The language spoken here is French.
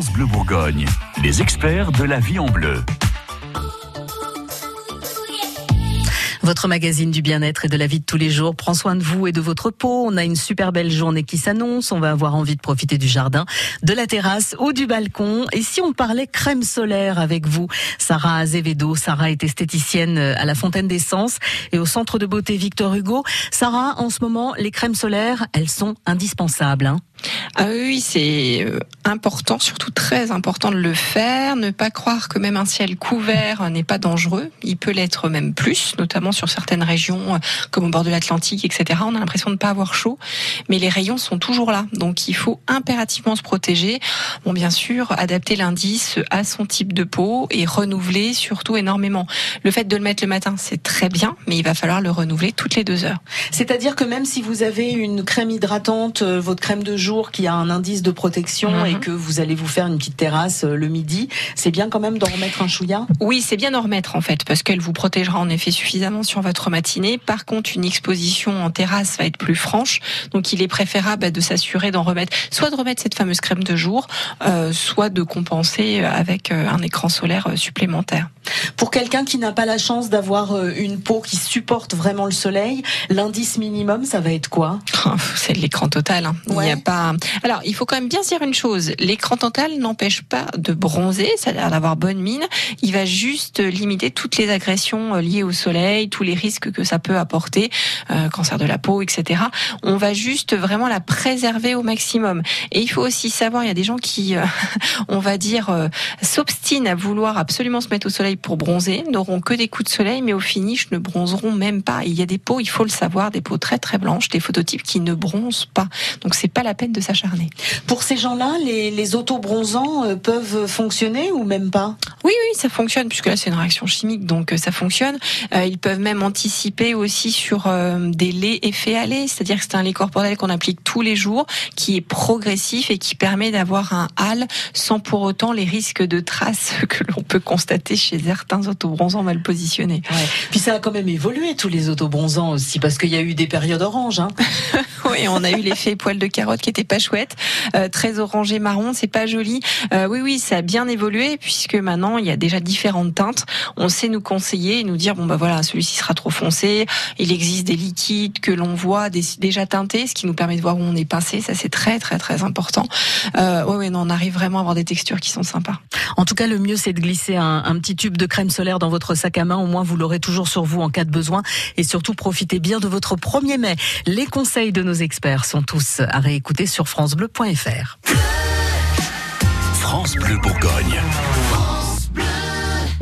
Bleu Bourgogne, les experts de la vie en bleu. Votre magazine du bien-être et de la vie de tous les jours prend soin de vous et de votre peau. On a une super belle journée qui s'annonce. On va avoir envie de profiter du jardin, de la terrasse ou du balcon. Et si on parlait crème solaire avec vous, Sarah Azevedo. Sarah est esthéticienne à la Fontaine d'Essence et au centre de beauté Victor Hugo. Sarah, en ce moment, les crèmes solaires, elles sont indispensables. Hein ah oui, c'est euh, important, surtout très important de le faire. Ne pas croire que même un ciel couvert n'est pas dangereux. Il peut l'être même plus, notamment sur certaines régions, euh, comme au bord de l'Atlantique, etc. On a l'impression de ne pas avoir chaud, mais les rayons sont toujours là. Donc il faut impérativement se protéger. Bon, bien sûr, adapter l'indice à son type de peau et renouveler surtout énormément. Le fait de le mettre le matin, c'est très bien, mais il va falloir le renouveler toutes les deux heures. C'est-à-dire que même si vous avez une crème hydratante, euh, votre crème de jour qui a un indice de protection et mhm. que vous allez vous faire une petite terrasse euh, le midi, c'est bien quand même d'en remettre un chouïa Oui, c'est bien d'en remettre en fait, parce qu'elle vous protégera en effet suffisamment sur votre matinée. Par contre, une exposition en terrasse va être plus franche, donc il est préférable de s'assurer d'en remettre, soit de remettre cette fameuse crème de jour, euh, soit de compenser avec euh, un écran solaire supplémentaire. Pour quelqu'un qui n'a pas la chance d'avoir une peau qui supporte vraiment le soleil, l'indice minimum, ça va être quoi? C'est l'écran total. Hein. Il n'y a pas. Alors, il faut quand même bien se dire une chose. L'écran total n'empêche pas de bronzer, c'est-à-dire d'avoir bonne mine. Il va juste limiter toutes les agressions euh, liées au soleil, tous les risques que ça peut apporter, euh, cancer de la peau, etc. On va juste vraiment la préserver au maximum. Et il faut aussi savoir, il y a des gens qui, euh, on va dire, s'obstinent à vouloir absolument se mettre au soleil pour bronzer, n'auront que des coups de soleil, mais au finish ne bronzeront même pas. il y a des peaux, il faut le savoir, des peaux très très blanches, des phototypes qui ne bronzent pas. Donc c'est pas la peine de s'acharner. Pour ces gens-là, les, les autobronzants euh, peuvent fonctionner ou même pas? Oui, oui, ça fonctionne puisque là c'est une réaction chimique, donc euh, ça fonctionne. Euh, ils peuvent même anticiper aussi sur des laits effets à lait, c'est-à-dire que c'est un lait corporel qu'on applique tous les jours, qui est progressif et qui permet d'avoir un hâle sans pour autant les risques de traces que l'on peut constater chez certains autobronzants mal positionnés. Ouais. Puis ça a quand même évolué tous les autobronzants aussi, parce qu'il y a eu des périodes oranges. Hein. oui, on a eu l'effet poil de carotte qui était pas chouette. Euh, très orangé marron, c'est pas joli. Euh, oui, oui, ça a bien évolué puisque maintenant il y a déjà différentes teintes. On sait nous conseiller et nous dire bon bah voilà, celui-ci sera trop foncé. Il existe des liquides que l'on voit déjà teintés, ce qui nous permet de voir où on est pincé. Ça c'est très très très important. Euh, oui, non, on arrive vraiment à avoir des textures qui sont sympas. En tout cas, le mieux c'est de glisser un, un petit tube de crème solaire dans votre sac à main. Au moins, vous l'aurez toujours sur vous en cas de besoin. Et surtout, profitez bien de votre 1er mai. Les conseils de nos experts sont tous à réécouter sur francebleu.fr. France Bleu Bourgogne.